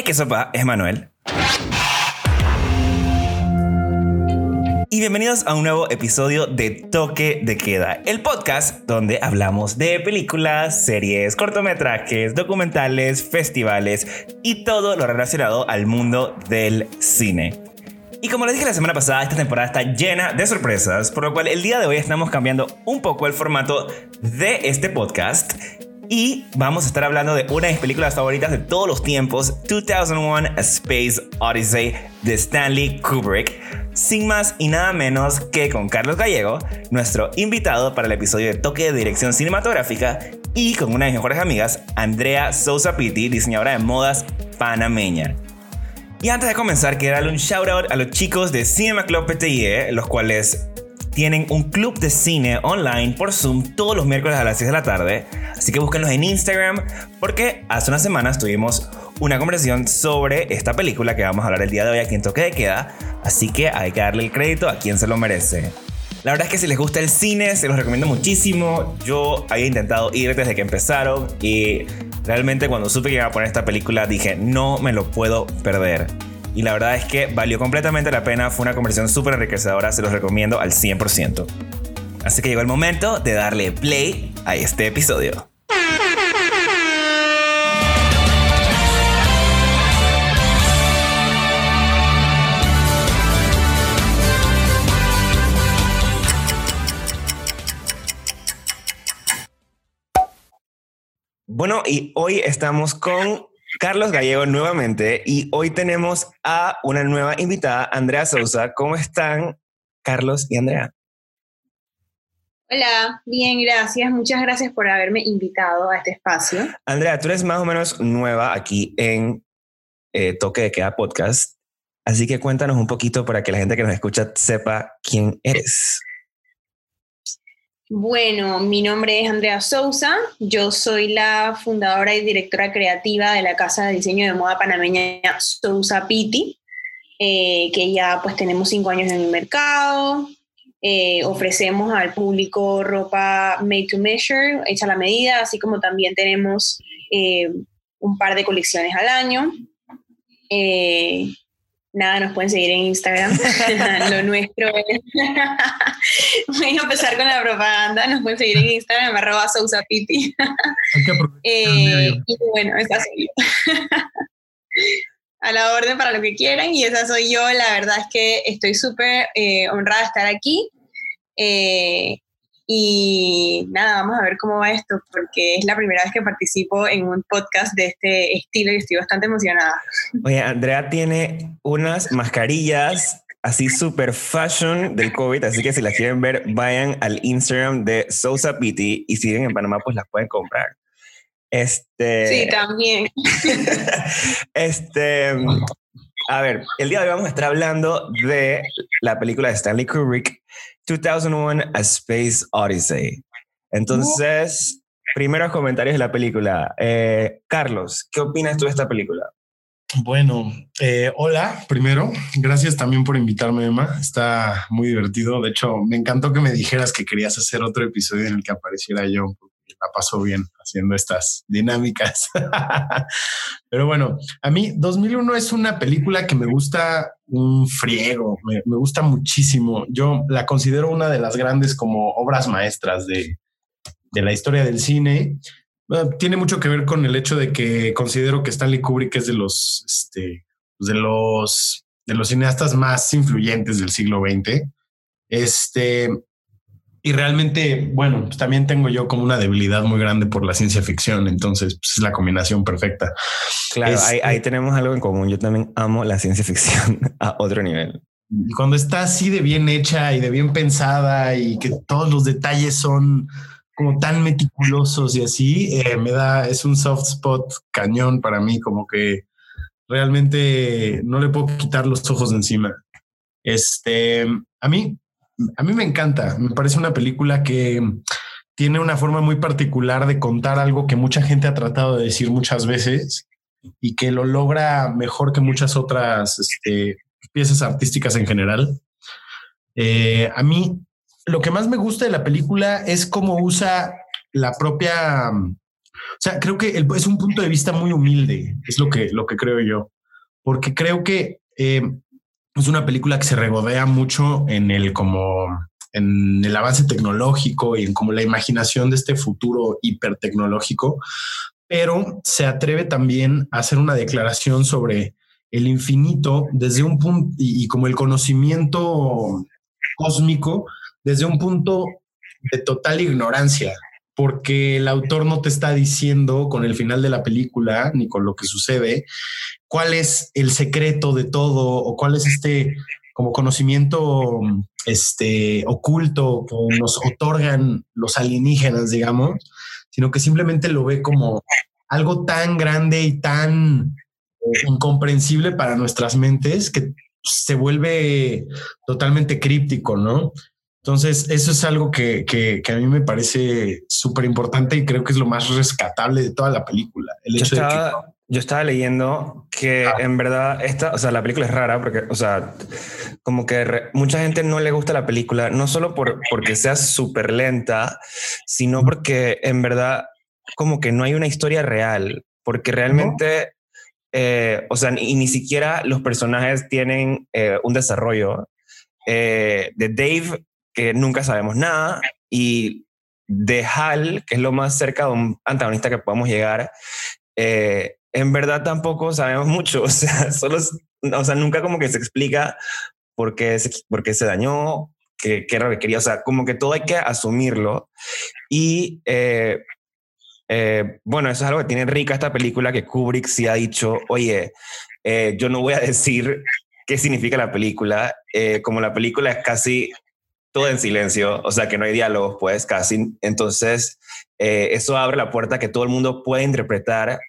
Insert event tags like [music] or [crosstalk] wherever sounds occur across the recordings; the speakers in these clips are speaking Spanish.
Hey, sopa, es Manuel. Y bienvenidos a un nuevo episodio de Toque de Queda, el podcast donde hablamos de películas, series, cortometrajes, documentales, festivales y todo lo relacionado al mundo del cine. Y como les dije la semana pasada, esta temporada está llena de sorpresas, por lo cual el día de hoy estamos cambiando un poco el formato de este podcast y vamos a estar hablando de una de mis películas favoritas de todos los tiempos, 2001 A Space Odyssey de Stanley Kubrick, sin más y nada menos que con Carlos Gallego, nuestro invitado para el episodio de Toque de Dirección Cinematográfica, y con una de mis mejores amigas, Andrea Sousa Pitti, diseñadora de modas panameña. Y antes de comenzar, quiero darle un shout out a los chicos de Cinema Club PTIE, los cuales tienen un club de cine online por Zoom todos los miércoles a las 6 de la tarde. Así que búsquenlos en Instagram porque hace unas semanas tuvimos una conversación sobre esta película que vamos a hablar el día de hoy aquí en Toque de Queda. Así que hay que darle el crédito a quien se lo merece. La verdad es que si les gusta el cine, se los recomiendo muchísimo. Yo había intentado ir desde que empezaron y realmente cuando supe que iba a poner esta película dije, no me lo puedo perder y la verdad es que valió completamente la pena, fue una conversación súper enriquecedora, se los recomiendo al 100%. Así que llegó el momento de darle play a este episodio. Bueno, y hoy estamos con Carlos Gallego nuevamente y hoy tenemos a una nueva invitada, Andrea Sousa. ¿Cómo están Carlos y Andrea? Hola, bien, gracias. Muchas gracias por haberme invitado a este espacio. Andrea, tú eres más o menos nueva aquí en eh, Toque de Queda Podcast, así que cuéntanos un poquito para que la gente que nos escucha sepa quién eres. Bueno, mi nombre es Andrea Sousa, yo soy la fundadora y directora creativa de la casa de diseño de moda panameña Sousa Pitti, eh, que ya pues tenemos cinco años en el mercado, eh, ofrecemos al público ropa made to measure, hecha a la medida, así como también tenemos eh, un par de colecciones al año. Nada, nos pueden seguir en Instagram. [laughs] Lo nuestro es. [laughs] Voy a empezar con la propaganda. Nos pueden seguir en Instagram, arroba sousapiti. eh, y bueno, esa soy yo. [laughs] a la orden para lo que quieran. Y esa soy yo. La verdad es que estoy súper eh, honrada de estar aquí. Eh, y nada, vamos a ver cómo va esto, porque es la primera vez que participo en un podcast de este estilo y estoy bastante emocionada. Oye, Andrea tiene unas mascarillas así super fashion del COVID, así que si las quieren ver, vayan al Instagram de Sousa Pity y si viven en Panamá, pues las pueden comprar. Este. Sí, también. [laughs] este. A ver, el día de hoy vamos a estar hablando de la película de Stanley Kubrick, 2001 A Space Odyssey. Entonces, primeros comentarios de la película. Eh, Carlos, ¿qué opinas tú de esta película? Bueno, eh, hola, primero, gracias también por invitarme, Emma. Está muy divertido. De hecho, me encantó que me dijeras que querías hacer otro episodio en el que apareciera yo, la paso bien haciendo estas dinámicas. [laughs] Pero bueno, a mí 2001 es una película que me gusta un friego, me, gusta muchísimo. Yo la considero una de las grandes como obras maestras de, la historia del cine. tiene mucho que ver con el hecho de que considero que Stanley Kubrick es de los, este, de los, de los cineastas más influyentes del siglo XX. Este, y realmente, bueno, pues también tengo yo como una debilidad muy grande por la ciencia ficción, entonces pues, es la combinación perfecta. Claro, ahí, ahí, tenemos algo en común. Yo también amo la ciencia ficción [laughs] a otro nivel. Y cuando está así de bien hecha y de bien pensada y que todos los detalles son como tan meticulosos y así, eh, me da, es un soft spot cañón para mí, como que realmente no le puedo quitar los ojos de encima. Este, a mí a mí me encanta, me parece una película que tiene una forma muy particular de contar algo que mucha gente ha tratado de decir muchas veces y que lo logra mejor que muchas otras este, piezas artísticas en general. Eh, a mí lo que más me gusta de la película es cómo usa la propia O sea, creo que es un punto de vista muy humilde, es lo que, lo que creo yo, porque creo que eh, es una película que se regodea mucho en el como en el avance tecnológico y en como la imaginación de este futuro hipertecnológico, pero se atreve también a hacer una declaración sobre el infinito desde un punto y, como el conocimiento cósmico desde un punto de total ignorancia, porque el autor no te está diciendo con el final de la película ni con lo que sucede cuál es el secreto de todo o cuál es este como conocimiento este oculto que nos otorgan los alienígenas, digamos, sino que simplemente lo ve como algo tan grande y tan incomprensible para nuestras mentes que se vuelve totalmente críptico, ¿no? Entonces, eso es algo que, que, a mí me parece súper importante y creo que es lo más rescatable de toda la película. El hecho estaba, de que... yo estaba leyendo que ah. en verdad esta, o sea, la película es rara porque, o sea, como que mucha gente no le gusta la película, no solo por, porque sea súper lenta, sino porque en verdad como que no hay una historia real, porque realmente eh, o sea, y ni siquiera los personajes tienen eh, un desarrollo. Eh, de Dave, que nunca sabemos nada, y de Hal, que es lo más cerca de un antagonista que podemos llegar, en verdad tampoco sabemos [laughs] mucho. O sea, solo, o sea, nunca como que se explica por qué se, por qué se dañó, qué, qué quería. O sea, como que todo hay que asumirlo. Y eh, bueno, eso es algo que tiene rica esta película que Kubrick sí ha dicho, oye, eh, yo no voy a decir qué significa la película, eh, como la película es casi todo en silencio, o sea que no hay diálogos, pues casi, entonces eso abre la puerta que todo el mundo pueda interpretar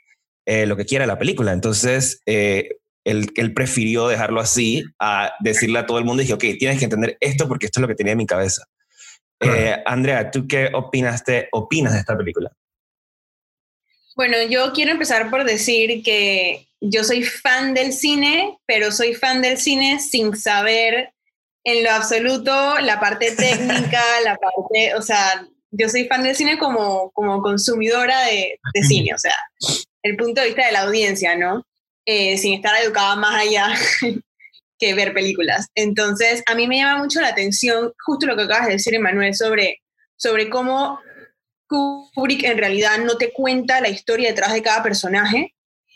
lo que quiera la película, entonces él, él, prefirió dejarlo así a decirle a todo el mundo, dije, ok, tienes que entender esto porque esto es lo que tenía en mi cabeza. Andrea, ¿tú qué opinaste, opinas de esta película? Bueno, yo quiero empezar por decir que yo soy fan del cine, pero soy fan del cine sin saber en lo absoluto la parte [laughs] técnica, la parte, o sea, yo soy fan del cine como, como consumidora de, cine, o sea, el punto de vista de la audiencia, ¿no? Eh, sin estar educada más allá [laughs] que ver películas. Entonces, a mí me llama mucho la atención justo lo que acabas de decir, Emanuel, sobre, sobre cómo Kubrick en realidad no te cuenta la historia detrás de cada personaje,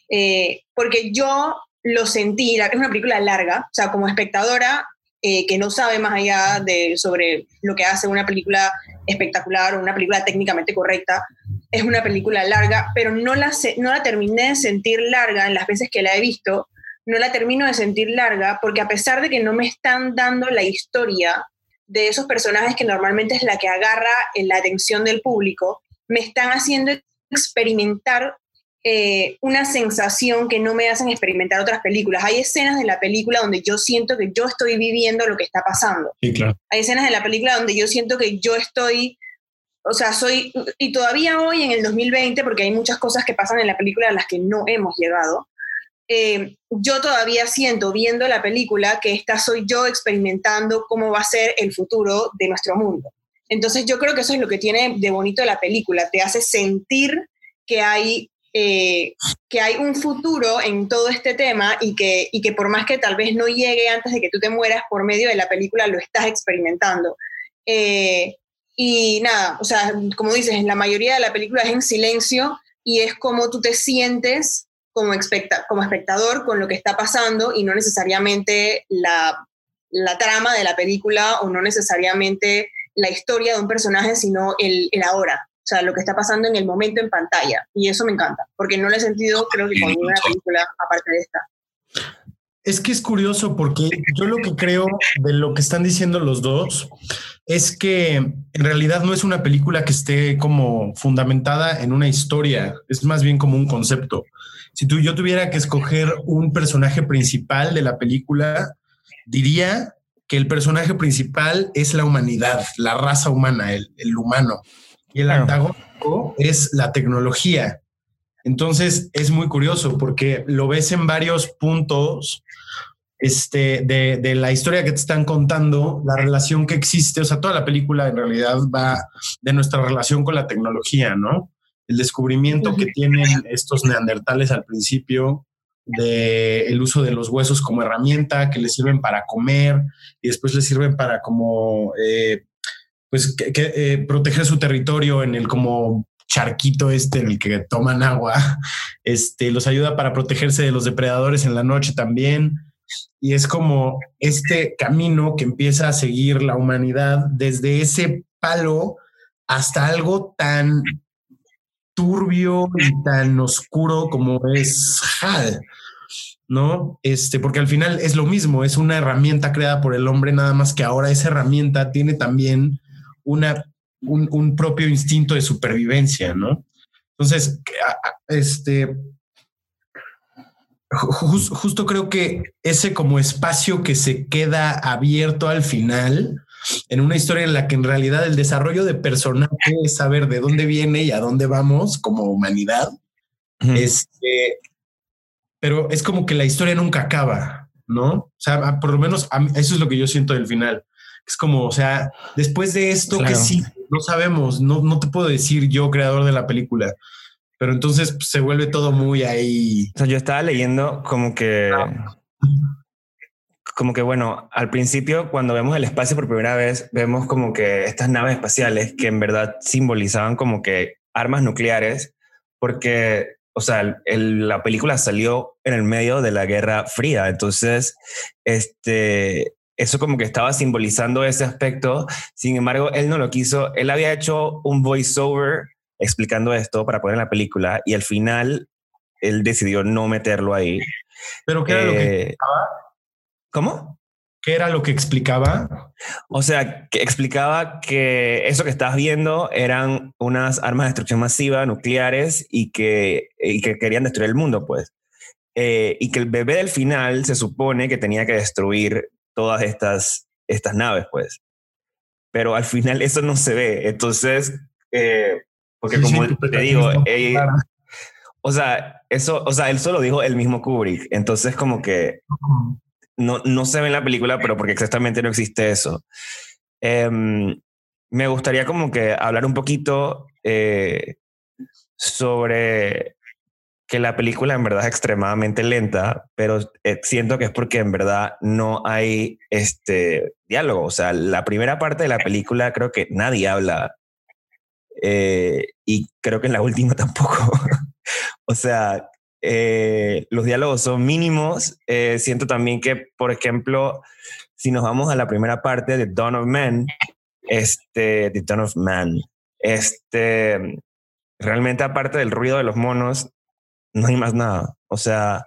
eh, porque yo lo sentí, es una película larga, o sea, como espectadora eh, que no sabe más allá de sobre lo que hace una película espectacular o una película técnicamente correcta, es una película larga, pero no la, no la terminé de sentir larga en las veces que la he visto, no la termino de sentir larga porque a pesar de que no me están dando la historia de esos personajes que normalmente es la que agarra la atención del público, me están haciendo experimentar eh, una sensación que no me hacen experimentar otras películas. Hay escenas de la película donde yo siento que yo estoy viviendo lo que está pasando. Hay escenas de la película donde yo siento que yo estoy, o sea, soy, y todavía hoy en el 2020, porque hay muchas cosas que pasan en la película a las que no hemos llegado, eh, yo todavía siento viendo la película que esta soy yo experimentando cómo va a ser el futuro de nuestro mundo. Entonces yo creo que eso es lo que tiene de bonito la película, te hace sentir que hay, eh, que hay un futuro en todo este tema y que, y que por más que tal vez no llegue antes de que tú te mueras, por medio de la película lo estás experimentando. Eh, y nada, o sea, como dices, la mayoría de la película es en silencio y es como tú te sientes como, como espectador con lo que está pasando y no necesariamente la, la, trama de la película o no necesariamente la historia de un personaje, sino el, el, ahora. O sea, lo que está pasando en el momento en pantalla. Y eso me encanta, porque no lo he sentido, creo que con ninguna película aparte de esta. Es que es curioso porque yo lo que creo de lo que están diciendo los dos es que en realidad no es una película que esté como fundamentada en una historia, es más bien como un concepto. Si tú, yo tuviera que escoger un personaje principal de la película, diría que el personaje principal es la humanidad, la raza humana, el, humano. Y el antagónico es la tecnología. Entonces es muy curioso porque lo ves en varios puntos este, de, de, la historia que te están contando, la relación que existe, o sea, toda la película en realidad va de nuestra relación con la tecnología, ¿no? el descubrimiento que tienen estos neandertales al principio de el uso de los huesos como herramienta que les sirven para comer y después les sirven para como eh, pues que, eh, proteger su territorio en el como charquito este en el que toman agua [laughs] este los ayuda para protegerse de los depredadores en la noche también y es como este camino que empieza a seguir la humanidad desde ese palo hasta algo tan turbio y tan oscuro como es HAL, ¿no? Este, porque al final es lo mismo, es una herramienta creada por el hombre, nada más que ahora esa herramienta tiene también una, un, propio instinto de supervivencia, ¿no? Entonces, este, justo creo que ese como espacio que se queda abierto al final, en una historia en la que en realidad el desarrollo de personaje es saber de dónde viene y a dónde vamos como humanidad. Este, pero es como que la historia nunca acaba, ¿no? O sea, por lo menos eso es lo que yo siento del final. Es como, o sea, después de esto que sí, no sabemos, no, no te puedo decir yo, creador de la película, pero entonces pues, se vuelve todo muy ahí. O sea, yo estaba leyendo como que como que bueno, al principio cuando vemos el espacio por primera vez, vemos como que estas naves espaciales que en verdad simbolizaban como que armas nucleares, porque, o sea, la película salió en el medio de la Guerra Fría, entonces, este, eso como que estaba simbolizando ese aspecto, sin embargo, él no lo quiso, él había hecho un voiceover explicando esto para poner en la película y al final él decidió no meterlo ahí. Pero ¿qué era lo que eh, ¿Cómo? ¿Qué era lo que explicaba? O sea, que explicaba que eso que estás viendo eran unas armas de destrucción masiva nucleares y que, que querían destruir el mundo, pues. Eh, y que el bebé del final se supone que tenía que destruir todas estas, estas naves, pues. Pero al final eso no se ve. Entonces, eh, porque como te digo, eh, o sea, eso, o sea, él solo dijo el mismo Kubrick. Entonces, como que no, no se ve en la película, pero porque exactamente no existe eso. Em, me gustaría como que hablar un poquito eh, sobre que la película en verdad es extremadamente lenta, pero eh, siento que es porque en verdad no hay este diálogo. O sea, la primera parte de la película creo que nadie habla eh, y creo que en la última [laughs] tampoco. o sea, eh, los diálogos son mínimos. Eh, siento también que, por ejemplo, si nos vamos a la primera parte de Dawn of Man, este, de Dawn of Man, este, realmente aparte del ruido de los monos, no hay más nada. O sea,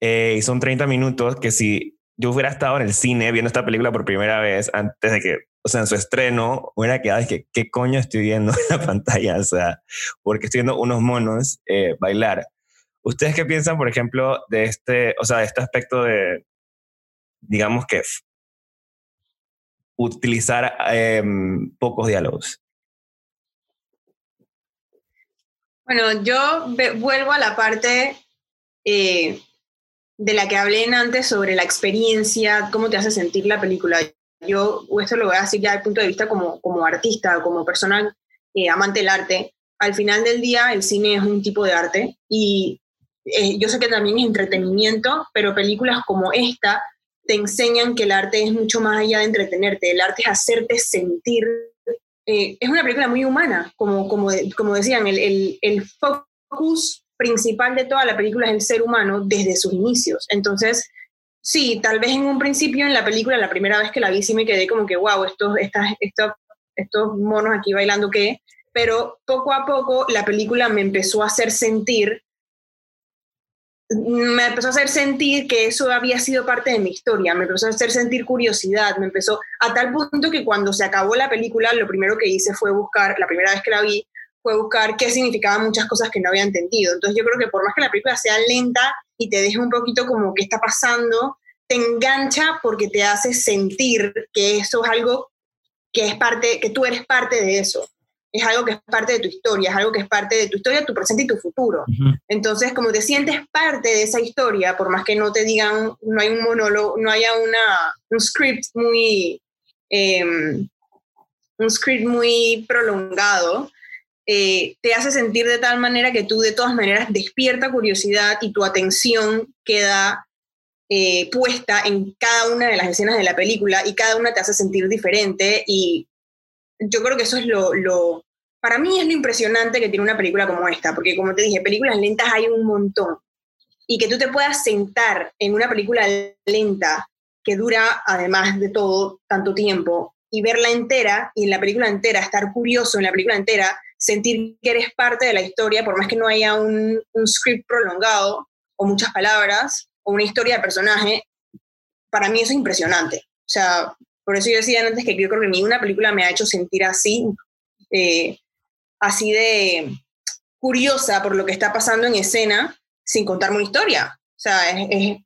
eh, son 30 minutos que si yo hubiera estado en el cine viendo esta película por primera vez antes de que, o sea, en su estreno, hubiera quedado es que, ¿qué coño estoy viendo en la [laughs] pantalla? O sea, porque estoy viendo unos monos bailar. ¿Ustedes qué piensan, por ejemplo, de este, o sea, de este aspecto de, digamos que, utilizar em, pocos diálogos? Bueno, yo vuelvo a la parte eh, de la que hablé antes sobre la experiencia, cómo te hace sentir la película. Yo esto lo voy a decir ya desde el punto de vista como, como artista, como persona eh, amante del arte. Al final del día, el cine es un tipo de arte y eh, yo sé que también es entretenimiento, pero películas como esta te enseñan que el arte es mucho más allá de entretenerte, el arte es hacerte sentir. Eh, es una película muy humana, como, como, como decían, el, el, el focus principal de toda la película es el ser humano desde sus inicios. Entonces, sí, tal vez en un principio en la película, la primera vez que la vi, sí me quedé como que, wow, estos, estas, estos, estos monos aquí bailando, ¿qué? Pero poco a poco la película me empezó a hacer sentir me empezó a hacer sentir que eso había sido parte de mi historia, me empezó a hacer sentir curiosidad, me empezó a tal punto que cuando se acabó la película, lo primero que hice fue buscar, la primera vez que la vi, fue buscar qué significaban muchas cosas que no había entendido. Entonces yo creo que por más que la película sea lenta y te deje un poquito como qué está pasando, te engancha porque te hace sentir que eso es algo que es parte, que tú eres parte de eso es algo que es parte de tu historia, es algo que es parte de tu historia, tu presente y tu futuro. Entonces, como te sientes parte de esa historia, por más que no te digan, no hay un monólogo, no haya una, un script muy, em, un script muy prolongado, eh, te hace sentir de tal manera que tú de todas maneras despierta curiosidad y tu atención queda eh, puesta en cada una de las escenas de la película y cada una te hace sentir diferente y yo creo que eso es lo, lo, para mí es lo impresionante que tiene una película como esta, porque como te dije, películas lentas hay un montón y que tú te puedas sentar en una película lenta que dura además de todo tanto tiempo y verla entera y en la película entera estar curioso en la película entera, sentir que eres parte de la historia, por más que no haya un, un script prolongado o muchas palabras o una historia de personaje, para mí eso es impresionante. O sea, por eso yo decía antes que yo creo que ninguna película me ha hecho sentir así, eh, así de curiosa por lo que está pasando en escena sin contarme una historia. O sea, es, es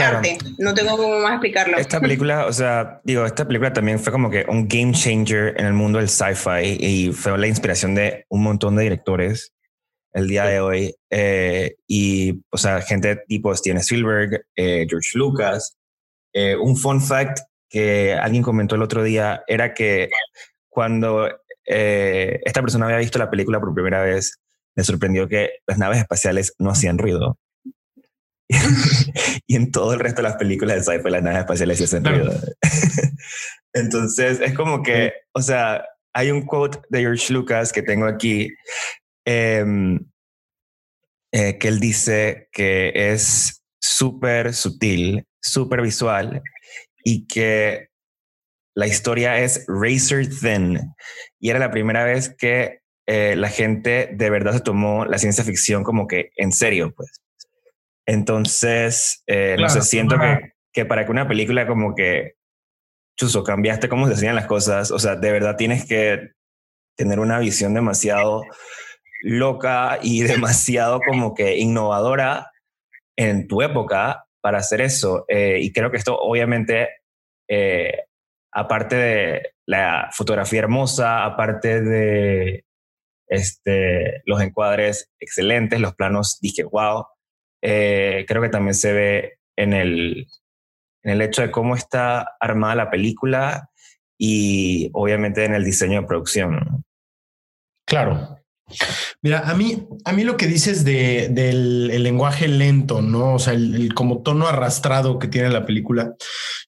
arte, no tengo cómo más explicarlo. Esta [laughs] película, o sea, digo, esta película también fue como que un game changer en el mundo del sci-fi y fue la inspiración de un montón de directores el día de hoy. Eh, y, o sea, gente tipo Steven Spielberg, eh, George Lucas. Eh, un fun fact que alguien comentó el otro día era que cuando esta persona había visto la película por primera vez, le sorprendió que las naves espaciales no hacían ruido. [laughs] y en todo el resto de las películas de sci-fi las naves espaciales hacen ruido. [laughs] Entonces es como que, o sea, hay un quote de George Lucas que tengo aquí, em, eh, que él dice que es súper sutil, súper visual y que la historia es razor thin. Y era la primera vez que eh, la gente de verdad se tomó la ciencia ficción como que en serio, pues. Entonces, eh, no sé, siento que, que, para que una película como que, chuso, cambiaste cómo se hacían las cosas, o sea, de verdad tienes que tener una visión demasiado loca y [laughs] demasiado como que innovadora en tu época para hacer eso. Eh, y creo que esto obviamente, eh, aparte de la fotografía hermosa, aparte de este, los encuadres excelentes, los planos, dije, wow, eh, creo que también se ve en el, en el hecho de cómo está armada la película y obviamente en el diseño de producción. Claro. Mira, a mí, a mí lo que dices de, del lenguaje lento, ¿no? O sea, el, como tono arrastrado que tiene la película.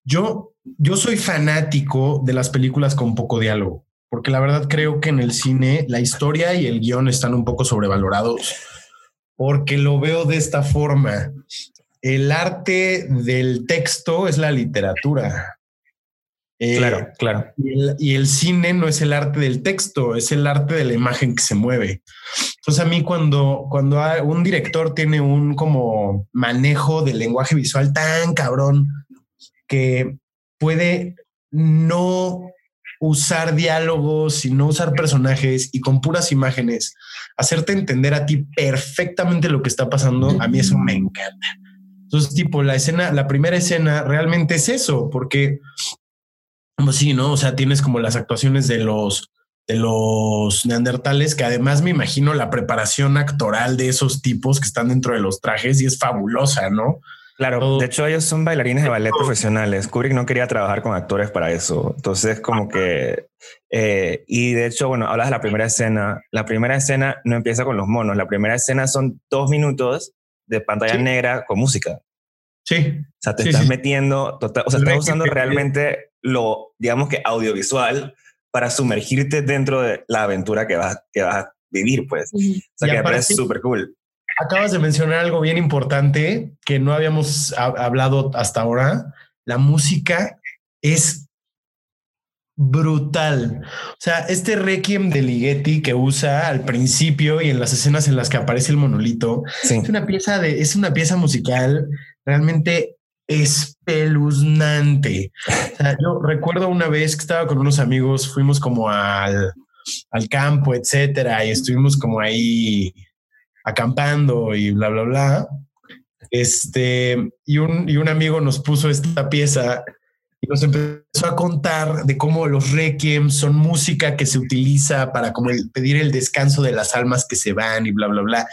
Yo, yo soy fanático de las películas con poco diálogo, porque la verdad creo que en el cine la historia y el guion están un poco sobrevalorados porque lo veo de esta forma. El arte del texto es la literatura. Eh, claro, claro. Y el, cine no es el arte del texto, es el arte de la imagen que se mueve. Entonces a mí cuando, cuando un director tiene un como manejo del lenguaje visual tan cabrón que puede no usar diálogos y no usar personajes y con puras imágenes, hacerte entender a ti perfectamente lo que está pasando, a mí eso me encanta. Entonces, tipo, la escena, la primera escena realmente es eso, porque, como sí, ¿no? O sea, tienes como las actuaciones de los, de los neandertales, que además me imagino la preparación actoral de esos tipos que están dentro de los trajes y es fabulosa, ¿no? Claro, de hecho ellos son bailarines de ballet profesionales. Kubrick no quería trabajar con actores para eso. Entonces, como que... Eh, y de hecho, bueno, hablas de la primera escena. La primera escena no empieza con los monos. La primera escena son dos minutos de pantalla negra con música. Sí. O sea, te estás metiendo, tota-, o sea, estás usando realmente lo, digamos que audiovisual para sumergirte dentro de la aventura que vas, que vas a vivir, pues. O sea, que me parece súper cool. Acabas de mencionar algo bien importante que no habíamos hablado hasta ahora. La música es brutal. O sea, este requiem de Ligeti que usa al principio y en las escenas en las que aparece el monolito es una pieza de, es una pieza musical realmente espeluznante. O sea, yo recuerdo una vez que estaba con unos amigos, fuimos como al, al campo, etcétera, y estuvimos como ahí acampando y bla, bla, bla. Este, y un, y un amigo nos puso esta pieza y nos empezó a contar de cómo los requiem son música que se utiliza para como pedir el descanso de las almas que se van y bla, bla, bla.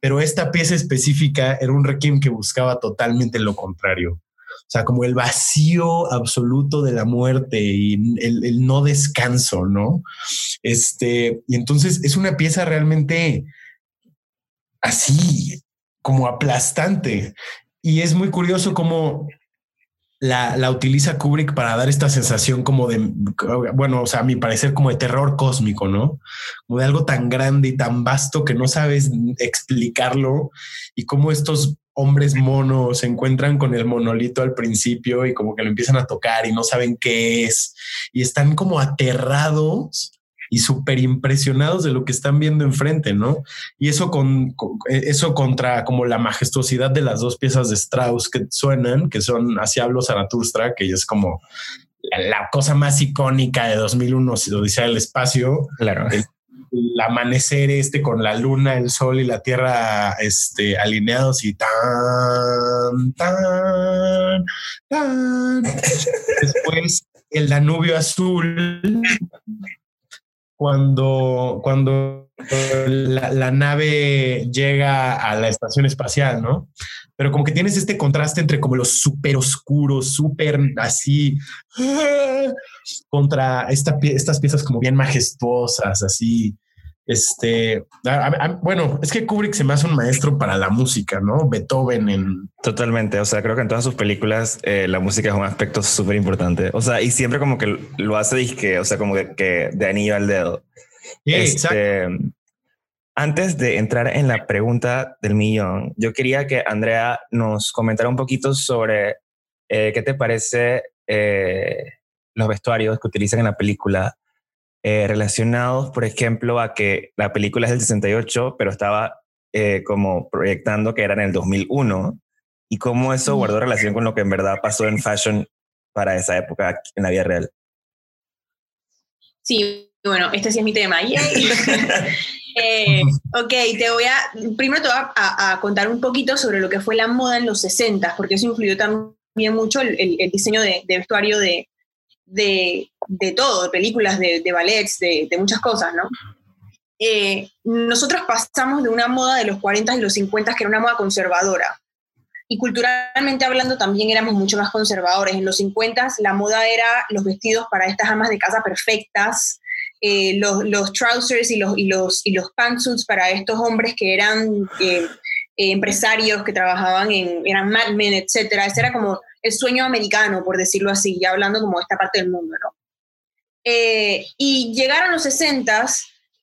Pero esta pieza específica era un requiem que buscaba totalmente lo contrario. O sea, como el vacío absoluto de la muerte y el, el no descanso, ¿no? Este, y entonces es una pieza realmente así, como aplastante. Y es muy curioso cómo la, utiliza Kubrick para dar esta sensación como de, bueno, o sea, a mi parecer como de terror cósmico, ¿no? Como de algo tan grande y tan vasto que no sabes explicarlo y cómo estos hombres monos se encuentran con el monolito al principio y como que lo empiezan a tocar y no saben qué es y están como aterrados y súper impresionados de lo que están viendo enfrente, ¿no? Y eso con, eso contra como la majestuosidad de las dos piezas de Strauss que suenan, que son Hacia hablo Zaratustra, que es como la, cosa más icónica de 2001, si lo dice el espacio. Claro. El, amanecer este con la luna, el sol y la tierra este, alineados y tan, tan, tan. [laughs] Después el Danubio azul cuando, cuando la, nave llega a la estación espacial, ¿no? Pero como que tienes este contraste entre como los súper oscuros, súper así, contra esta, estas piezas como bien majestuosas, así, este, bueno, es que Kubrick se me hace un maestro para la música, ¿no? Beethoven en... Totalmente, o sea, creo que en todas sus películas eh, la música es un aspecto súper importante, o sea, y siempre como que lo hace disque, o sea, como que, de anillo al dedo. Este, antes de entrar en la pregunta del millón, yo quería que Andrea nos comentara un poquito sobre eh, qué te parece eh, los vestuarios que utilizan en la película eh, relacionados, por ejemplo, a que la película es del 68, pero estaba eh, como proyectando que era en el 2001 y cómo eso guardó relación con lo que en verdad pasó en fashion para esa época en la vida real. Sí, bueno, este sí es mi tema. [laughs] eh, ok, te voy a, primero te voy a, contar un poquito sobre lo que fue la moda en los 60, porque eso influyó también mucho el, el, diseño de, de, vestuario de, de, de todo, de películas, de, de ballets, de, muchas cosas, ¿no? Eh, nosotros pasamos de una moda de los 40 y los 50 que era una moda conservadora. Y culturalmente hablando también éramos mucho más conservadores. En los 50 la moda era los vestidos para estas amas de casa perfectas, eh, los, los, trousers y los, y, los, y los pantsuits para estos hombres que eran eh, empresarios, que trabajaban en, eran madmen, etc. Ese era como el sueño americano, por decirlo así, ya hablando como de esta parte del mundo, ¿no? Eh, y llegaron los 60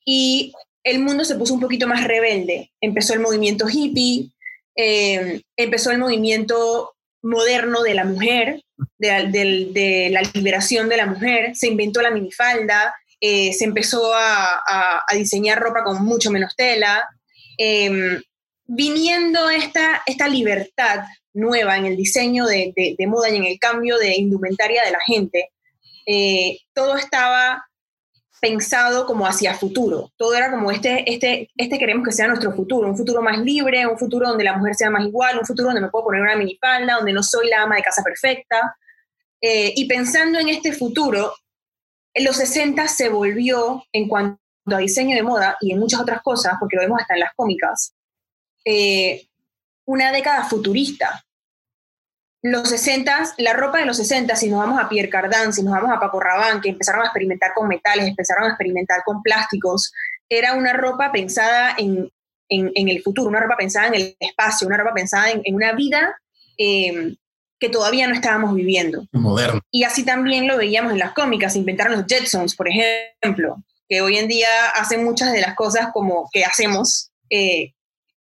y el mundo se puso un poquito más rebelde. Empezó el movimiento hippie, eh, empezó el movimiento moderno de la mujer, de, la liberación de la mujer, se inventó la minifalda, eh, se empezó a, diseñar ropa con mucho menos tela, viniendo esta, esta libertad nueva en el diseño de, moda y en el cambio de indumentaria de la gente, eh, todo estaba pensado como hacia futuro. Todo era como este, este, este queremos que sea nuestro futuro, un futuro más libre, un futuro donde la mujer sea más igual, un futuro donde me puedo poner una minifalda, donde no soy la ama de casa perfecta. Eh, y pensando en este futuro, en los 60 se volvió, en cuanto a diseño de moda y en muchas otras cosas, porque lo vemos hasta en las cómicas, eh, una década futurista. Los 60, la ropa de los 60, si nos vamos a Pierre Cardin, si nos vamos a Paco Rabanne, que empezaron a experimentar con metales, empezaron a experimentar con plásticos, era una ropa pensada en, en, el futuro, una ropa pensada en el espacio, una ropa pensada en, una vida em, que todavía no estábamos viviendo. Moderno. Y así también lo veíamos en las cómicas, inventaron los Jetsons, por ejemplo, que hoy en día hacen muchas de las cosas como que hacemos, eh,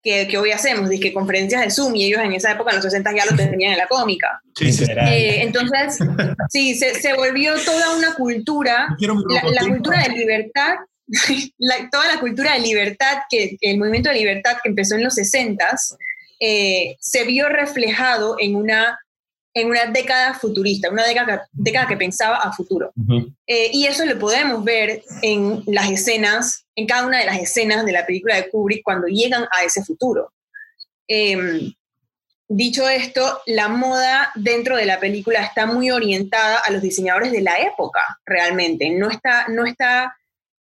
que, hoy hacemos, que conferencias de Zoom, y ellos en esa época, en los 60 ya lo tenían en la cómica. Sí, eh, entonces, sí, se, se, volvió toda una cultura, la, cultura de libertad, [laughs] toda la cultura de libertad, que, el movimiento de libertad que empezó en los 60 eh, se vio reflejado en una en una década futurista, una década, década que pensaba a futuro. Eh, y eso lo podemos ver en las escenas, en cada una de las escenas de la película de Kubrick cuando llegan a ese futuro. Em, dicho esto, la moda dentro de la película está muy orientada a los diseñadores de la época, realmente. No está, no está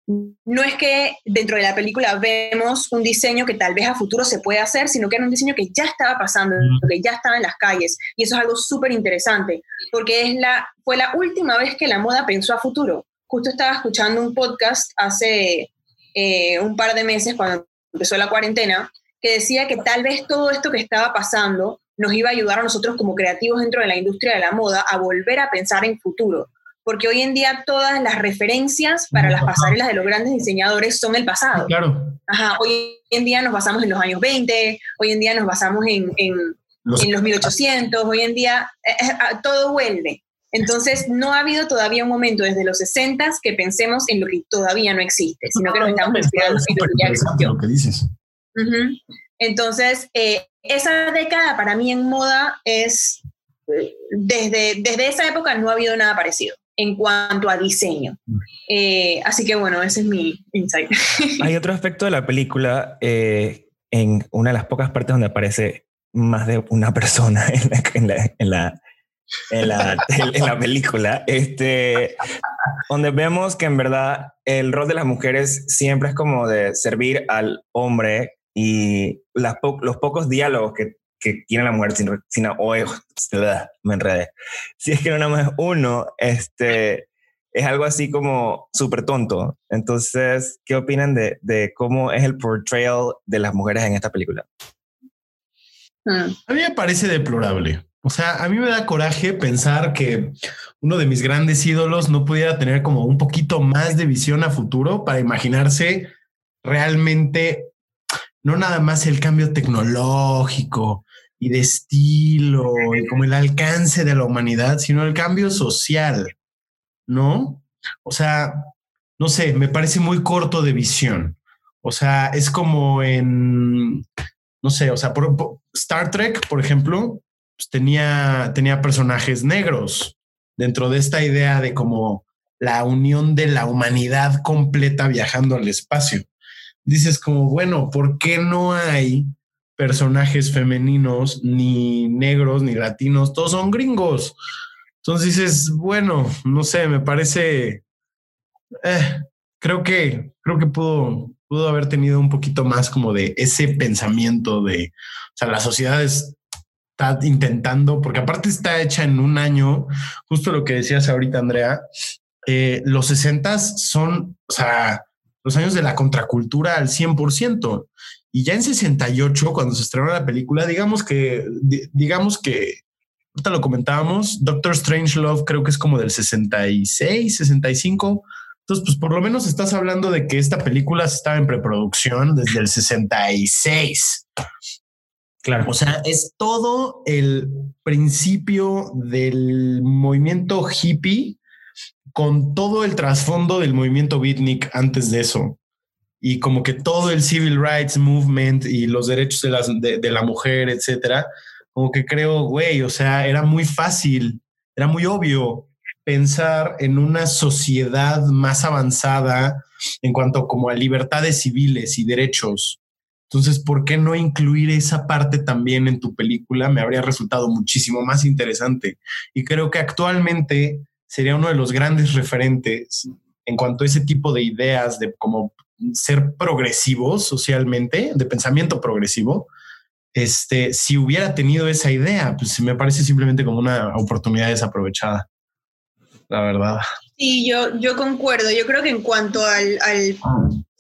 no es que dentro de la película vemos un diseño que tal vez a futuro se puede hacer, sino que era un diseño que ya estaba pasando, que ya estaba en las calles. Y eso es algo súper interesante, porque es la, fue la última vez que la moda pensó a futuro. justo estaba escuchando un podcast hace eh, un par de meses, cuando empezó la cuarentena, que decía que tal vez todo esto que estaba pasando nos iba a ayudar a nosotros como creativos dentro de la industria de la moda a volver a pensar en futuro. Porque hoy en día todas las referencias para las pasarelas de los grandes diseñadores son el pasado. Claro. Ajá, hoy en día nos basamos en los años 20, hoy en día nos basamos en, en, los, en los 1800, hoy en día eh, eh, todo vuelve. Entonces, no ha habido todavía un momento desde los 60 que pensemos en lo que todavía no existe, sino que nos estamos inspirando en lo que ya existió. Lo que dices. Entonces, eh, esa década para mí en moda es, desde, desde esa época no ha habido nada parecido en cuanto a diseño. Eh, así que bueno, ese es mi insight. [laughs] Hay otro aspecto de la película, eh, en una de las pocas partes donde aparece más de una persona [laughs] en la, en la en la, en la película, este, donde vemos que en verdad el rol de las mujeres siempre es como de servir al hombre y las los pocos diálogos que, que, tiene la mujer sin, sin o, me enredé. Si es que no nada más uno, este, es algo así como súper tonto. Entonces, ¿qué opinan de, de, cómo es el portrayal de las mujeres en esta película? Hmm. A mí me parece deplorable. O sea, a mí me da coraje pensar que uno de mis grandes ídolos no pudiera tener como un poquito más de visión a futuro para imaginarse realmente no nada más el cambio tecnológico y de estilo y como el alcance de la humanidad, sino el cambio social, ¿no? O sea, no sé, me parece muy corto de visión. O sea, es como en, no sé, o sea, por Star Trek, por ejemplo, pues, tenía, tenía personajes negros dentro de esta idea de como la unión de la humanidad completa viajando al espacio. Dices como, bueno, ¿por qué no hay personajes femeninos, ni negros, ni latinos? Todos son gringos. Entonces dices, bueno, no sé, me parece, eh, creo que, creo que pudo, pudo haber tenido un poquito más como de ese pensamiento de, o sea, la sociedad es está intentando, porque aparte está hecha en un año, justo lo que decías ahorita, Andrea, eh, los 60 son, o sea, los años de la contracultura al 100%. Y ya en 68, cuando se estrenó la película, digamos que, digamos que, ahorita lo comentábamos, Doctor Strange Love creo que es como del 66, 65. Entonces, pues por lo menos estás hablando de que esta película estaba en preproducción desde el 66. Claro. O sea, es todo el principio del movimiento hippie con todo el trasfondo del movimiento beatnik antes de eso. Y como que todo el civil rights movement y los derechos de, las, de, la mujer, etcétera. Como que creo, güey, o sea, era muy fácil, era muy obvio pensar en una sociedad más avanzada en cuanto como a libertades civiles y derechos entonces, ¿por qué no incluir esa parte también en tu película? Me habría resultado muchísimo más interesante. Y creo que actualmente sería uno de los grandes referentes en cuanto a ese tipo de ideas de cómo ser progresivos socialmente, de pensamiento progresivo. Este, si hubiera tenido esa idea, pues me parece simplemente como una oportunidad desaprovechada. La verdad. Sí, yo, yo concuerdo. Yo creo que en cuanto al, al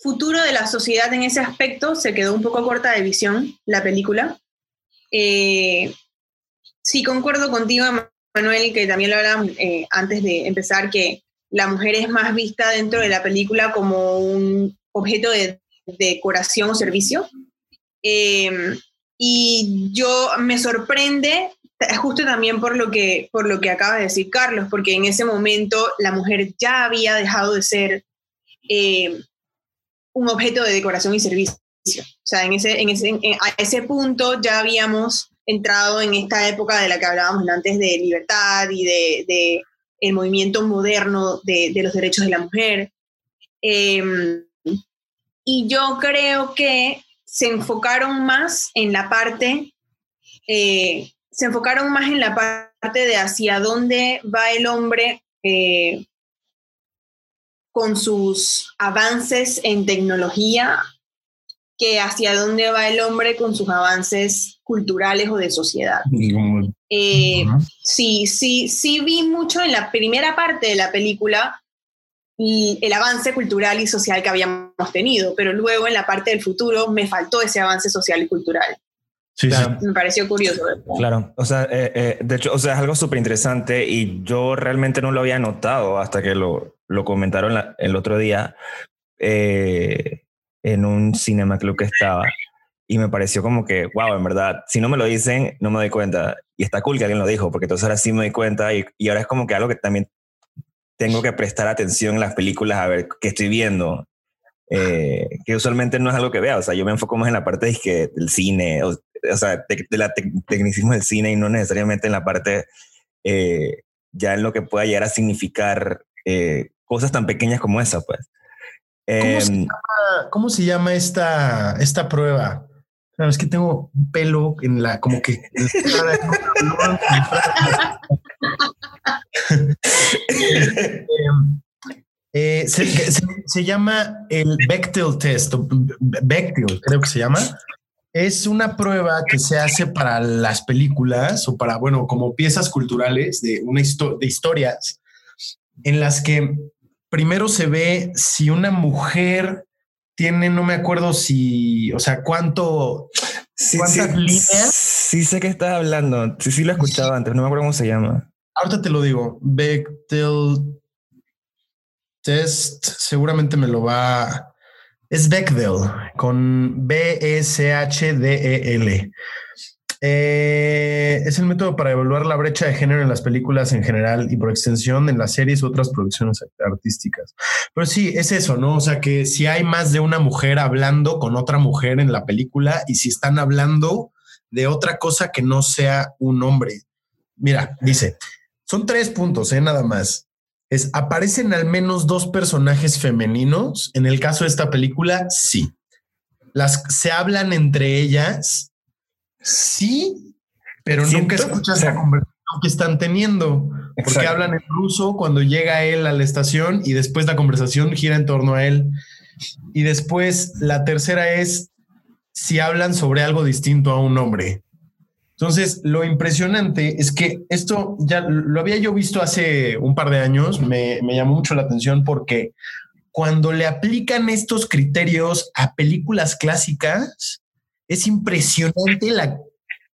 futuro de la sociedad en ese aspecto se quedó un poco corta de visión la película. Eh, sí, concuerdo contigo, Manuel, que también lo hablábamos eh, antes de empezar, que la mujer es más vista dentro de la película como un objeto de, decoración o servicio. Eh, y yo me sorprende justo también por lo que por lo que acaba de decir Carlos, porque en ese momento la mujer ya había dejado de ser un objeto de decoración y servicio. O sea, en ese, en ese, a ese punto ya habíamos entrado en esta época de la que hablábamos antes de libertad y de, de el movimiento moderno de, de, los derechos de la mujer. Em, y yo creo que se enfocaron más en la parte, eh, se enfocaron más en la parte de hacia dónde va el hombre eh, con sus avances en tecnología que hacia dónde va el hombre con sus avances culturales o de sociedad. Eh, sí, sí, sí vi mucho en la primera parte de la película el avance cultural y social que habíamos tenido, pero luego en la parte del futuro me faltó ese avance social y cultural. Sí, Me pareció curioso. Claro, o sea, eh, eh, de hecho, o sea, es algo súper interesante y yo realmente no lo había notado hasta que lo, lo comentaron el otro día eh, en un cinema club que estaba y me pareció como que, wow, en verdad, si no me lo dicen, no me doy cuenta. Y está cool que alguien lo dijo, porque entonces ahora sí me doy cuenta y, y ahora es como que algo que también tengo que prestar atención en las películas a ver qué estoy viendo. Eh, que usualmente no es algo que vea, o sea, yo me enfoco más en la parte de que, del cine, o, sea, de, la tecnicismo del cine y no necesariamente en la parte eh, ya en lo que pueda llegar a significar eh, cosas tan pequeñas como esa, pues. ¿Cómo, se, em, llama, ¿Cómo se llama, esta, esta prueba? es que tengo un pelo en la, como que. Eh, se, llama el Bechtel Test, Bechtel creo que se llama. Es una prueba que se hace para las películas o para, bueno, como piezas culturales de, una de historias en las que primero se ve si una mujer tiene, no me acuerdo si, o sea, cuánto, sí, cuántas líneas. Sí, sé que estás hablando. Sí, sí lo he escuchado antes, no me acuerdo cómo se llama. Ahorita te lo digo. Bechtel Test, seguramente me lo va. Es Bechdel con B-E-C-H-D-E-L. Eh, es el método para evaluar la brecha de género en las películas en general y por extensión en las series u otras producciones artísticas. Pero sí, es eso, ¿no? O sea, que si hay más de una mujer hablando con otra mujer en la película y si están hablando de otra cosa que no sea un hombre. Mira, dice, son tres puntos, ¿eh? Nada más. Es, ¿aparecen al menos dos personajes femeninos? En el caso de esta película, sí. Las se hablan entre ellas Sí, pero nunca escuchas la conversación que están teniendo, porque hablan en ruso cuando llega él a la estación y después la conversación gira en torno a él. Y después la tercera es si hablan sobre algo distinto a un hombre. Entonces, lo impresionante es que esto ya lo había yo visto hace un par de años, me, llamó mucho la atención porque cuando le aplican estos criterios a películas clásicas, es impresionante la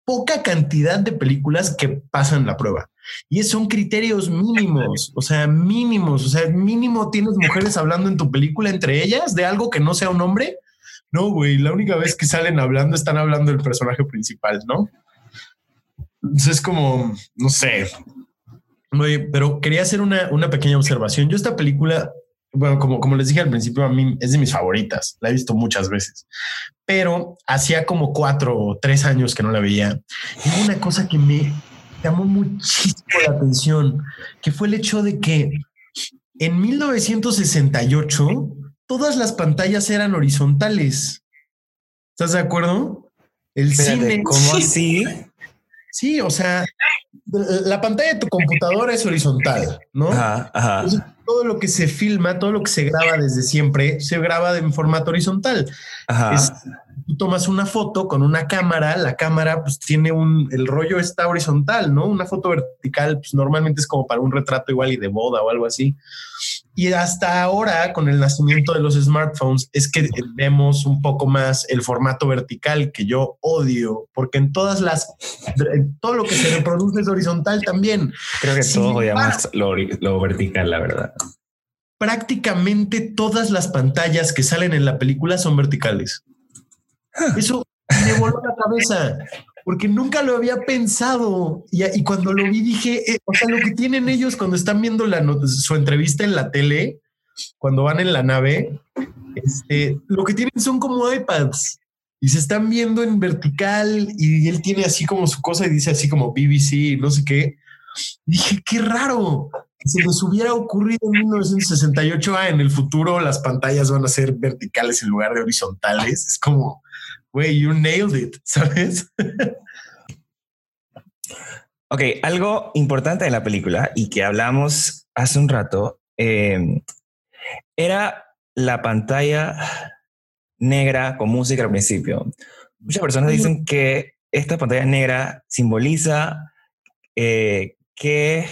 poca cantidad de películas que pasan la prueba. Y son criterios mínimos, o sea, mínimos, o sea, mínimo tienes mujeres hablando en tu película entre ellas de algo que no sea un hombre. No, güey, la única vez que salen hablando están hablando del personaje principal, ¿no? Entonces es como, no sé. pero quería hacer una, una pequeña observación. Yo esta película bueno, como, como les dije al principio, a mí es de mis favoritas. La he visto muchas veces, pero hacía como cuatro o tres años que no la veía. Y una cosa que me llamó muchísimo la atención, que fue el hecho de que en 1968 todas las pantallas eran horizontales. ¿Estás de acuerdo? El cine. ¿Cómo [laughs] así? Sí, o sea, la pantalla de tu computadora es horizontal, ¿no? Ajá, ajá todo lo que se filma, todo lo que se graba desde siempre, se graba en formato horizontal. Ajá tú tomas una foto con una cámara, la cámara pues tiene un, el rollo está horizontal, ¿no? Una foto vertical pues normalmente es como para un retrato igual y de boda o algo así. Y hasta ahora, con el nacimiento de los smartphones, es que vemos un poco más el formato vertical que yo odio, porque en todas las, todo lo que se reproduce es horizontal también. Creo que todo odiamos lo, lo vertical, la verdad. Prácticamente todas las pantallas que salen en la película son verticales. Eso me voló la cabeza porque nunca lo había pensado. Y, cuando lo vi dije, eh, o sea, lo que tienen ellos cuando están viendo la, su entrevista en la tele, cuando van en la nave, este, lo que tienen son como iPads y se están viendo en vertical y él tiene así como su cosa y dice así como BBC, no sé qué. dije, qué raro. Si les hubiera ocurrido en 1968, ah, en el futuro las pantallas van a ser verticales en lugar de horizontales. Es como, güey, you nailed it, ¿sabes? [laughs] ok, algo importante de la película y que hablamos hace un rato em, era la pantalla negra con música al principio. Muchas personas dicen que esta pantalla negra simboliza eh, que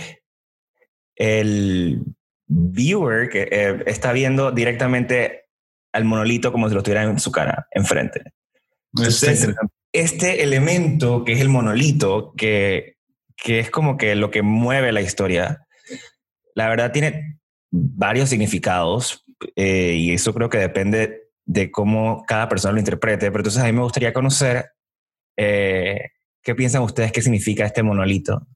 el, viewer que eh, está viendo directamente al monolito como si lo tuviera en su cara, enfrente. Entonces, este elemento que es el monolito, que, que es como que lo que mueve la historia, la verdad tiene varios significados eh, y eso creo que depende de cómo cada persona lo interprete. Pero entonces a mí me gustaría conocer eh, qué piensan ustedes que significa este monolito.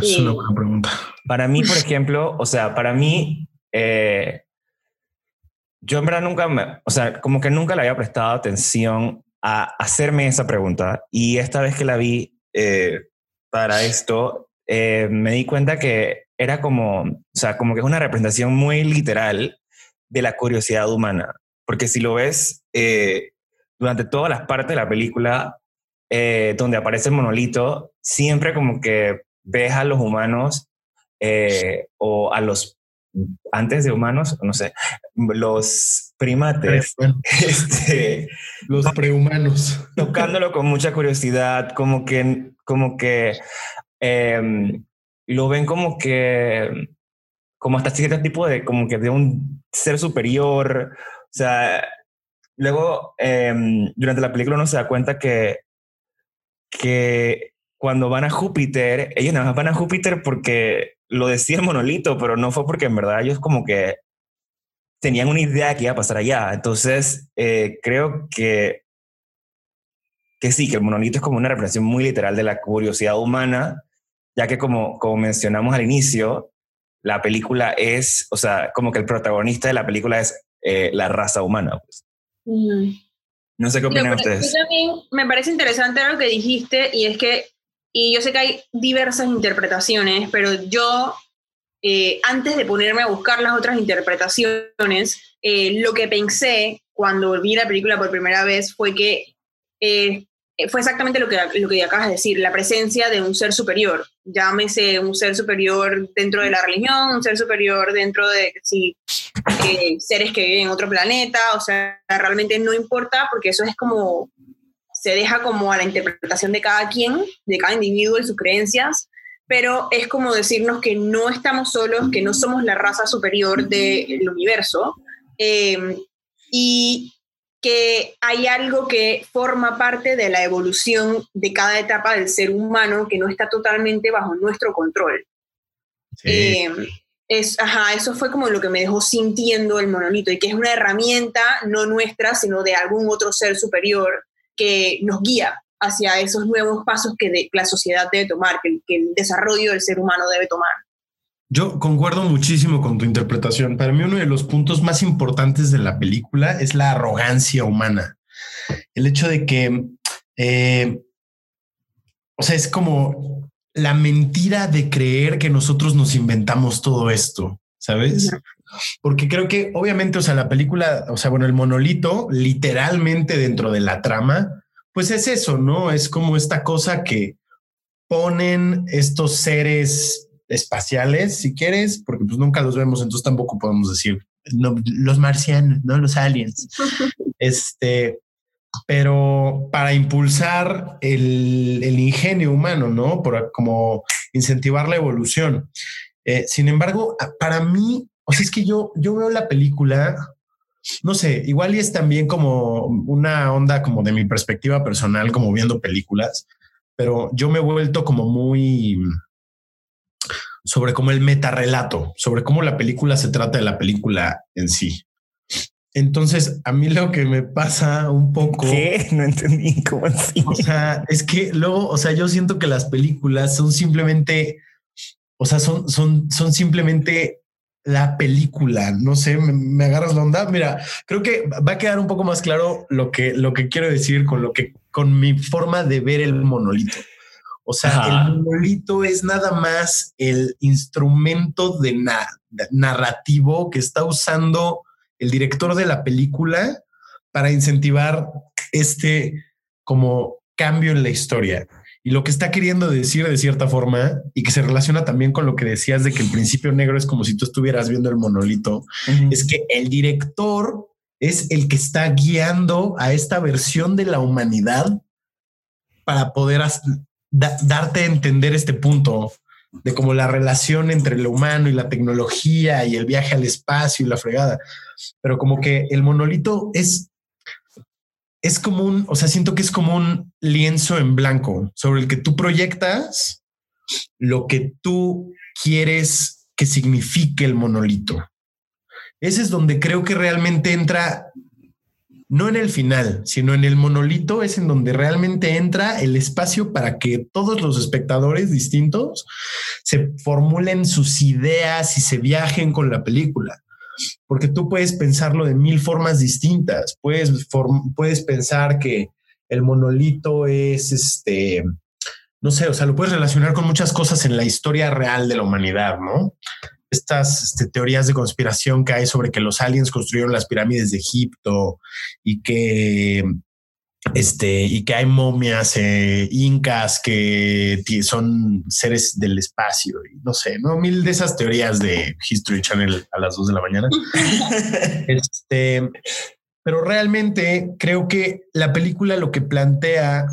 Es una buena pregunta. Para mí, por ejemplo, o sea, para mí, eh, yo en verdad nunca, me, o sea, como que nunca le había prestado atención a hacerme esa pregunta. Y esta vez que la vi para esto, me di cuenta que era como, o sea, como que es una representación muy literal de la curiosidad humana. Porque si lo ves eh, durante todas las partes de la película, eh, donde aparece el monolito, siempre como que ves a los humanos eh, o a los antes de humanos, no sé, los primates, [laughs] este, los prehumanos, tocándolo con mucha curiosidad, como que, como que em, lo ven como que, como hasta cierto tipo de, como que de un ser superior. O sea, luego em, durante la película uno se da cuenta que, que cuando van a Júpiter, ellos nada más van a Júpiter porque lo decía el monolito, pero no fue porque en verdad ellos como que tenían una idea de que iba a pasar allá. Entonces, eh, creo que, que sí, que el monolito es como una representación muy literal de la curiosidad humana ya que como, como mencionamos al inicio, la película es, o sea, como que el protagonista de la película es eh, la raza humana. Pues. No sé qué opinan ustedes. También me parece interesante lo que dijiste y es que, y yo sé que hay diversas interpretaciones, pero yo, eh, antes de ponerme a buscar las otras interpretaciones, eh, lo que pensé cuando vi la película por primera vez fue que eh, fue exactamente lo que, lo que acabas de decir, la presencia de un ser superior, llámese un ser superior dentro de la religión, un ser superior dentro de sí, seres que viven en otro planeta, o sea, realmente no importa porque eso es como, se deja como a la interpretación de cada quien, de cada individuo y sus creencias, pero es como decirnos que no estamos solos, que no somos la raza superior del universo. Eh, y que hay algo que forma parte de la evolución de cada etapa del ser humano que no está totalmente bajo nuestro control. Eh, es, ajá, eso fue como lo que me dejó sintiendo el monolito y que es una herramienta no nuestra, sino de algún otro ser superior que nos guía hacia esos nuevos pasos que la sociedad debe tomar, que el desarrollo del ser humano debe tomar. Yo concuerdo muchísimo con tu interpretación. Para mí uno de los puntos más importantes de la película es la arrogancia humana. El hecho de que, eh, o sea, es como la mentira de creer que nosotros nos inventamos todo esto, ¿sabes? Porque creo que obviamente, o sea, la película, o sea, bueno, el monolito literalmente dentro de la trama, pues es eso, ¿no? Es como esta cosa que ponen estos seres espaciales, si quieres, porque pues nunca los vemos, entonces tampoco podemos decir los marcianos, no los aliens. [laughs] este, pero para impulsar el, ingenio humano, ¿no? Por como incentivar la evolución. Eh, sin embargo, para mí, o sea, es que yo, yo veo la película, no sé, igual y es también como una onda como de mi perspectiva personal, como viendo películas, pero yo me he vuelto como muy sobre cómo el metarrelato, sobre cómo la película se trata de la película en sí. Entonces, a mí lo que me pasa un poco. ¿Qué? No entendí cómo así. O sea, es que luego, o sea, yo siento que las películas son simplemente, o sea, son, son, son simplemente la película. No sé, me, agarras la onda. Mira, creo que va a quedar un poco más claro lo que, lo que quiero decir con lo que, con mi forma de ver el monolito. O sea, el monolito es nada más el instrumento de narrativo que está usando el director de la película para incentivar este como cambio en la historia. Y lo que está queriendo decir de cierta forma, y que se relaciona también con lo que decías de que el principio negro es como si tú estuvieras viendo el monolito, es que el director es el que está guiando a esta versión de la humanidad para poder darte a entender este punto de como la relación entre lo humano y la tecnología y el viaje al espacio y la fregada. Pero como que el monolito es, es como un, o sea, siento que es como un lienzo en blanco sobre el que tú proyectas lo que tú quieres que signifique el monolito. Ese es donde creo que realmente entra no en el final, sino en el monolito es en donde realmente entra el espacio para que todos los espectadores distintos se formulen sus ideas y se viajen con la película. Porque tú puedes pensarlo de mil formas distintas. Puedes, puedes pensar que el monolito es este, no sé, o sea, lo puedes relacionar con muchas cosas en la historia real de la humanidad, ¿no? estas este, teorías de conspiración que hay sobre que los aliens construyeron las pirámides de Egipto y que este y que hay momias eh, incas que son seres del espacio y no sé, no mil de esas teorías de History Channel a las dos de la mañana. [laughs] este, pero realmente creo que la película lo que plantea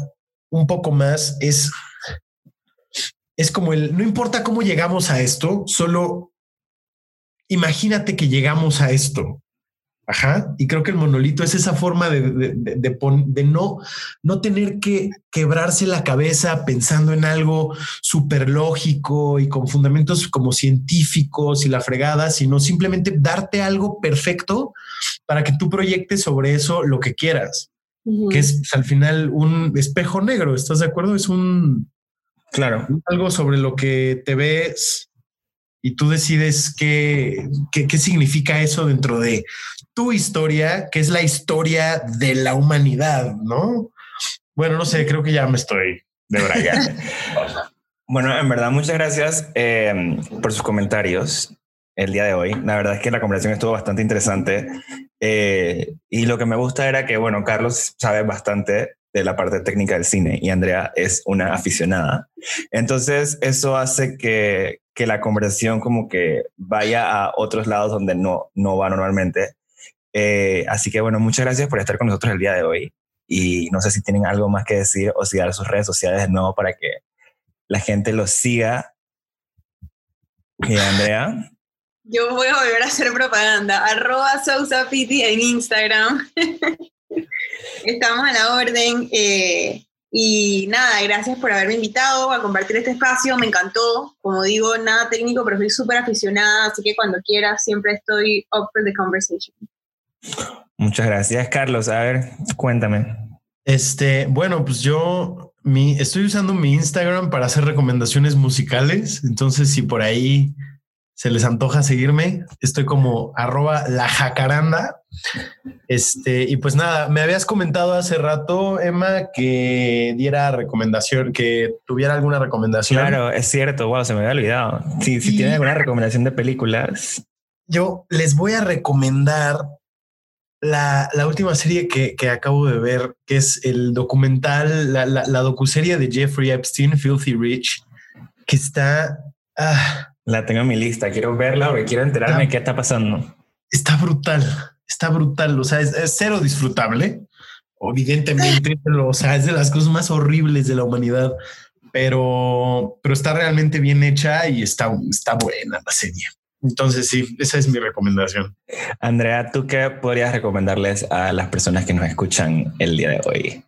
un poco más es es como el no importa cómo llegamos a esto, solo imagínate que llegamos a esto. Ajá. Y creo que el monolito es esa forma de, de, no, no tener que quebrarse la cabeza pensando en algo súper lógico y con fundamentos como científicos y la fregada, sino simplemente darte algo perfecto para que tú proyectes sobre eso lo que quieras, que es pues, al final un espejo negro. ¿Estás de acuerdo? Es un, claro, algo sobre lo que te ves y tú decides qué, qué, significa eso dentro de tu historia, que es la historia de la humanidad, ¿no? Bueno, no sé, creo que ya me estoy de braga. [laughs] bueno, en verdad, muchas gracias eh, por sus comentarios el día de hoy. La verdad es que la conversación estuvo bastante interesante. Eh, y lo que me gusta era que, bueno, Carlos sabe bastante de la parte técnica del cine y Andrea es una aficionada. Entonces, eso hace que, que la conversación como que vaya a otros lados donde no, no va normalmente. Eh, así que bueno, muchas gracias por estar con nosotros el día de hoy. Y no sé si tienen algo más que decir o si dar sus redes sociales de nuevo para que la gente los siga. Y Andrea. Yo voy a volver a hacer propaganda. Arroba Sousa en Instagram. [laughs] Estamos a la orden. Eh, y nada, gracias por haberme invitado a compartir este espacio, me encantó. Como digo, nada técnico, pero soy súper aficionada, así que cuando quieras siempre estoy up for the conversation. Muchas gracias, Carlos. A ver, cuéntame. Este, bueno, pues yo mi, estoy usando mi Instagram para hacer recomendaciones musicales. Entonces, si por ahí se les antoja seguirme, estoy como arroba la jacaranda. Este, y pues nada, me habías comentado hace rato, Emma, que diera recomendación, que tuviera alguna recomendación. Claro, es cierto, wow, se me había olvidado. Si, si tienen alguna recomendación de películas. Yo les voy a recomendar la, última serie que, acabo de ver, que es el documental, la, la, docuserie de Jeffrey Epstein, Filthy Rich, que está... Ah, la tengo en mi lista, quiero verla porque quiero enterarme de qué está pasando. Está brutal, está brutal, o sea, es, cero disfrutable, evidentemente, [laughs] o sea, es de las cosas más horribles de la humanidad, pero, pero está realmente bien hecha y está, está buena la serie. Entonces, sí, esa es mi recomendación. Andrea, ¿tú qué podrías recomendarles a las personas que nos escuchan el día de hoy?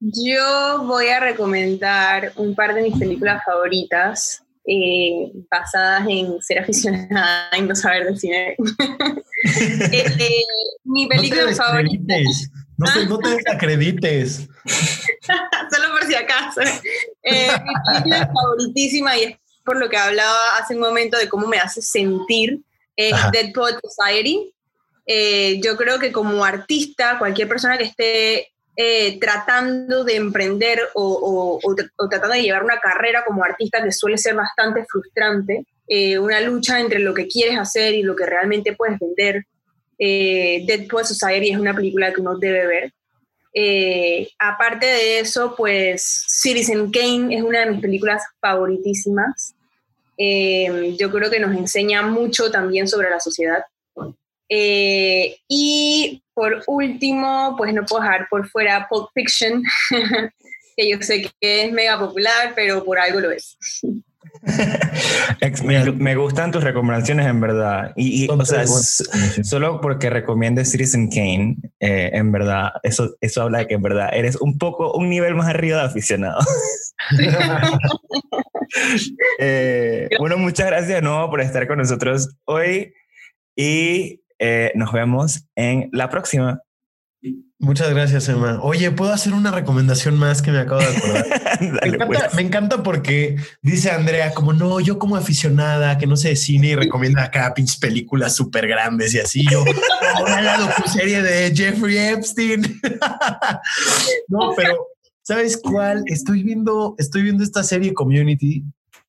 Yo voy a recomendar un par de mis películas favoritas. Eh, basadas en ser aficionada y no saber del cine. [laughs] Este, mi película favorita. No te, no te desacredites. [laughs] Solo por si acaso. Eh, mi película favoritísima, y es por lo que hablaba hace un momento de cómo me hace sentir, es Dead Poet Society. Eh, yo creo que como artista, cualquier persona que esté eh, tratando de emprender o, tratando de llevar una carrera como artista que suele ser bastante frustrante, eh, una lucha entre lo que quieres hacer y lo que realmente puedes vender. Eh, Dead Society es una película que uno debe ver. Eh, aparte de eso, pues Citizen Kane es una de mis películas favoritísimas. yo creo que nos enseña mucho también sobre la sociedad. Y por último, pues no puedo dejar por fuera Pulp Fiction, [laughs] que yo sé que es mega popular, pero por algo lo es. [laughs] me, gustan tus recomendaciones en verdad. Y, o sea, solo porque recomiendes Citizen Kane, eh, en verdad, eso, eso habla de que en verdad eres un poco, un nivel más arriba de aficionado. [laughs] Eh, bueno, muchas gracias de nuevo por estar con nosotros hoy y eh, nos vemos en la próxima. Muchas gracias, Emma. Oye, ¿puedo hacer una recomendación más que me acabo de acordar? [laughs] Pues. me, encanta, porque dice Andrea, como no, yo como aficionada que no sé de cine y recomienda acá pinches películas súper grandes y así. Yo, ahora la docuserie de Jeffrey Epstein. [laughs] no, pero ¿sabes cuál? Estoy viendo, estoy viendo esta serie Community.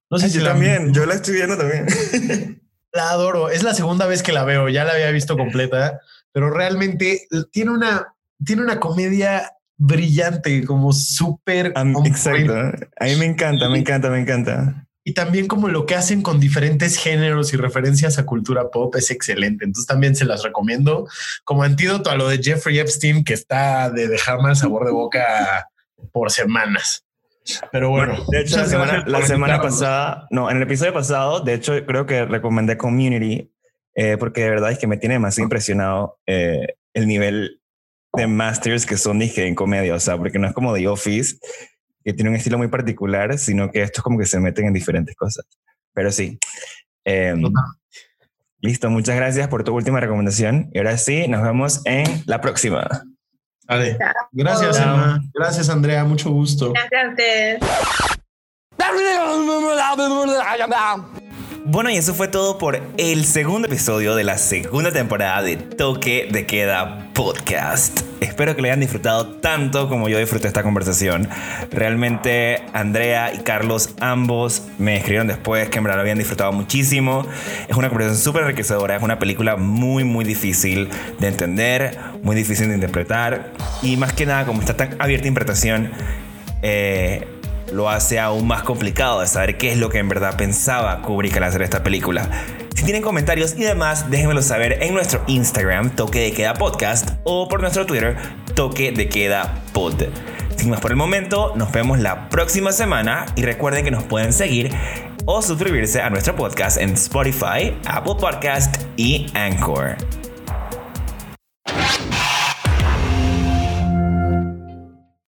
No sé si también, yo la estoy viendo también. [laughs] la adoro. Es la segunda vez que la veo. Ya la había visto completa, pero realmente tiene una tiene una comedia brillante, como súper. Exacto. A mí me encanta, me encanta, me encanta. Y también como lo que hacen con diferentes géneros y referencias a cultura pop es excelente. Entonces también se las recomiendo como antídoto a lo de Jeffrey Epstein, que está de dejar mal sabor de boca por semanas. Pero bueno, de hecho, la semana, la semana pasada, no, en el episodio pasado, de hecho, creo que recomendé Community, eh, porque de verdad es que me tiene más impresionado eh, el nivel de masters que son dije en comedia, o sea, porque no es como The Office, que tiene un estilo muy particular, sino que estos como que se meten en diferentes cosas. Pero sí. Em, listo, muchas gracias por tu última recomendación. Y ahora sí, nos vemos en la próxima. Vale. Gracias, Emma. Gracias, Andrea. Mucho gusto. Gracias a ustedes. Bueno, y eso fue todo por el segundo episodio de la segunda temporada de Toque de Queda Podcast. Espero que lo hayan disfrutado tanto como yo disfruté esta conversación. Realmente Andrea y Carlos ambos me escribieron después que en lo habían disfrutado muchísimo. Es una conversación súper enriquecedora, es una película muy muy difícil de entender, muy difícil de interpretar y más que nada como está tan abierta interpretación, eh, lo hace aún más complicado de saber qué es lo que en verdad pensaba Kubrick al hacer esta película. Si tienen comentarios y demás, déjenmelo saber en nuestro Instagram, Toque de Queda Podcast, o por nuestro Twitter, Toque de Queda Pod. Sin más por el momento, nos vemos la próxima semana y recuerden que nos pueden seguir o suscribirse a nuestro podcast en Spotify, Apple Podcast y Anchor.